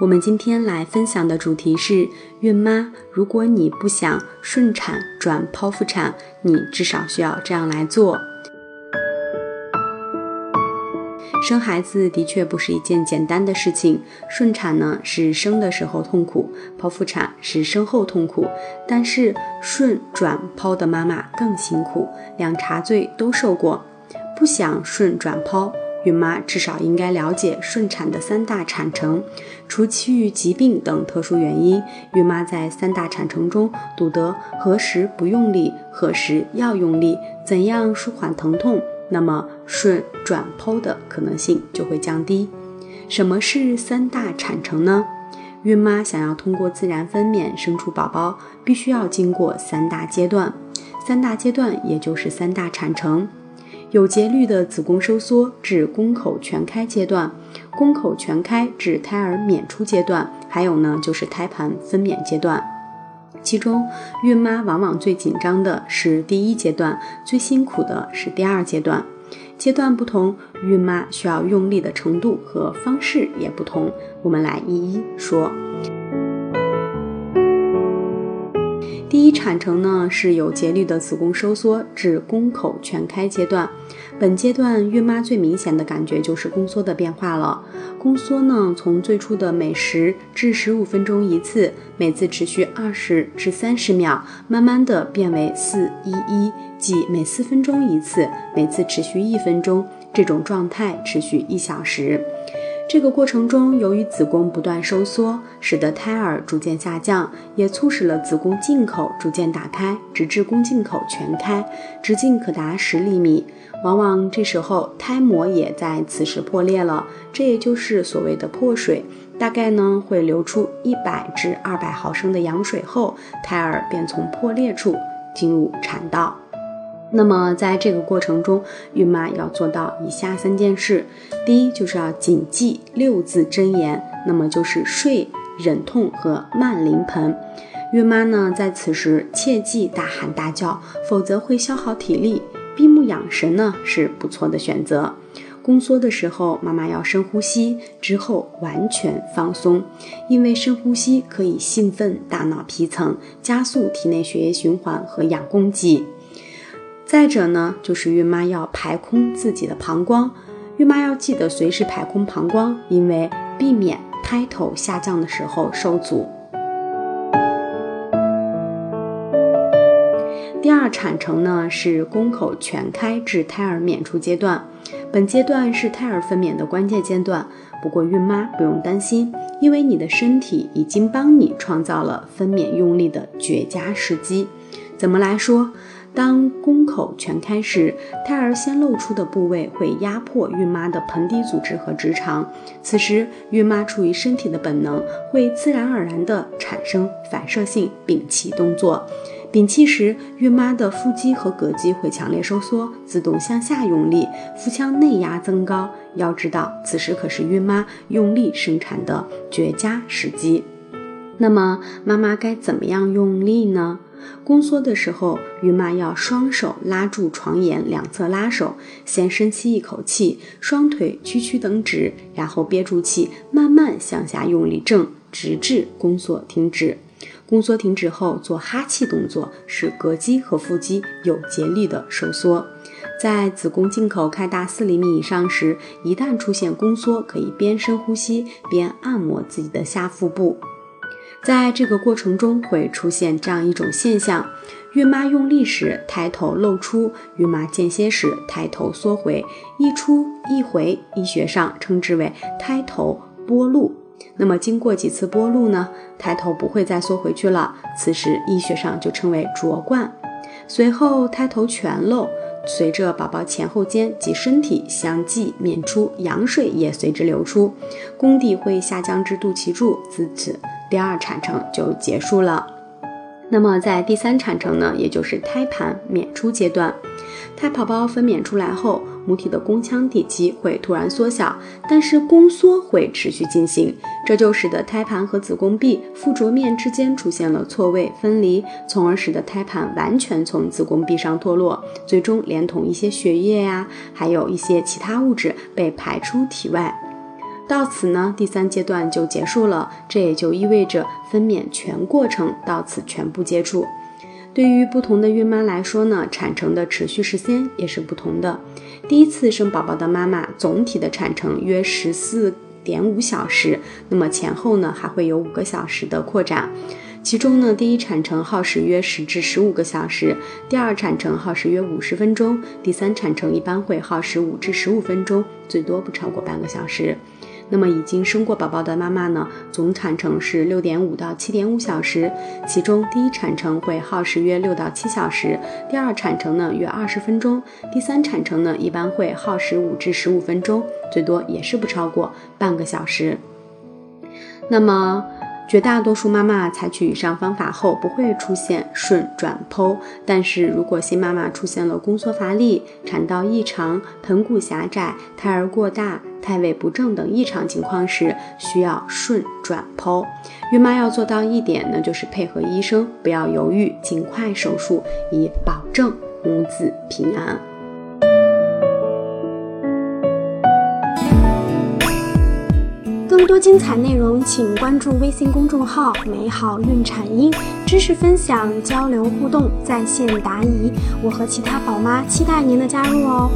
我们今天来分享的主题是：孕妈，如果你不想顺产转剖腹产，你至少需要这样来做。生孩子的确不是一件简单的事情，顺产呢是生的时候痛苦，剖腹产是生后痛苦。但是顺转剖的妈妈更辛苦，两茬罪都受过。不想顺转剖。孕妈至少应该了解顺产的三大产程，除其余疾病等特殊原因，孕妈在三大产程中懂得何时不用力，何时要用力，怎样舒缓疼痛，那么顺转剖的可能性就会降低。什么是三大产程呢？孕妈想要通过自然分娩生出宝宝，必须要经过三大阶段，三大阶段也就是三大产程。有节律的子宫收缩至宫口全开阶段，宫口全开至胎儿娩出阶段，还有呢就是胎盘分娩阶段。其中，孕妈往往最紧张的是第一阶段，最辛苦的是第二阶段。阶段不同，孕妈需要用力的程度和方式也不同。我们来一一说。第一产程呢是有节律的子宫收缩至宫口全开阶段，本阶段孕妈最明显的感觉就是宫缩的变化了。宫缩呢从最初的每十至十五分钟一次，每次持续二十至三十秒，慢慢的变为四一一，即每四分钟一次，每次持续一分钟，这种状态持续一小时。这个过程中，由于子宫不断收缩，使得胎儿逐渐下降，也促使了子宫颈口逐渐打开，直至宫颈口全开，直径可达十厘米。往往这时候胎膜也在此时破裂了，这也就是所谓的破水。大概呢会流出一百至二百毫升的羊水后，胎儿便从破裂处进入产道。那么，在这个过程中，孕妈要做到以下三件事：第一，就是要谨记六字真言，那么就是睡、忍痛和慢临盆。孕妈呢，在此时切忌大喊大叫，否则会消耗体力。闭目养神呢，是不错的选择。宫缩的时候，妈妈要深呼吸，之后完全放松，因为深呼吸可以兴奋大脑皮层，加速体内血液循环和养供给。再者呢，就是孕妈要排空自己的膀胱，孕妈要记得随时排空膀胱，因为避免胎头下降的时候受阻。第二产程呢是宫口全开至胎儿娩出阶段，本阶段是胎儿分娩的关键阶段。不过孕妈不用担心，因为你的身体已经帮你创造了分娩用力的绝佳时机。怎么来说？当宫口全开时，胎儿先露出的部位会压迫孕妈的盆底组织和直肠。此时，孕妈出于身体的本能，会自然而然地产生反射性屏气动作。屏气时，孕妈的腹肌和膈肌会强烈收缩，自动向下用力，腹腔内压增高。要知道，此时可是孕妈用力生产的绝佳时机。那么，妈妈该怎么样用力呢？宫缩的时候，孕妈要双手拉住床沿两侧拉手，先深吸一口气，双腿屈曲等直，然后憋住气，慢慢向下用力正，直至宫缩停止。宫缩停止后，做哈气动作，使膈肌和腹肌有节律的收缩。在子宫颈口开大四厘米以上时，一旦出现宫缩，可以边深呼吸边按摩自己的下腹部。在这个过程中会出现这样一种现象：孕妈用力时胎头露出，孕妈间歇时胎头缩回，一出一回，医学上称之为胎头剥露。那么经过几次剥露呢，胎头不会再缩回去了，此时医学上就称为着冠。随后胎头全露，随着宝宝前后肩及身体相继娩出，羊水也随之流出，宫底会下降至肚脐柱，自此第二产程就结束了。那么在第三产程呢，也就是胎盘娩出阶段，胎宝宝分娩出来后。母体的宫腔体积会突然缩小，但是宫缩会持续进行，这就使得胎盘和子宫壁附着面之间出现了错位分离，从而使得胎盘完全从子宫壁上脱落，最终连同一些血液呀，还有一些其他物质被排出体外。到此呢，第三阶段就结束了，这也就意味着分娩全过程到此全部结束。对于不同的孕妈来说呢，产程的持续时间也是不同的。第一次生宝宝的妈妈，总体的产程约十四点五小时，那么前后呢还会有五个小时的扩展。其中呢，第一产程耗时约十至十五个小时，第二产程耗时约五十分钟，第三产程一般会耗时五至十五分钟，最多不超过半个小时。那么已经生过宝宝的妈妈呢，总产程是六点五到七点五小时，其中第一产程会耗时约六到七小时，第二产程呢约二十分钟，第三产程呢一般会耗时五至十五分钟，最多也是不超过半个小时。那么。绝大多数妈妈采取以上方法后不会出现顺转剖，但是如果新妈妈出现了宫缩乏力、产道异常、盆骨狭窄、胎儿过大、胎位不正等异常情况时，需要顺转剖。孕妈要做到一点呢，就是配合医生，不要犹豫，尽快手术，以保证母子平安。更多精彩内容，请关注微信公众号“美好孕产婴”，知识分享、交流互动、在线答疑。我和其他宝妈期待您的加入哦。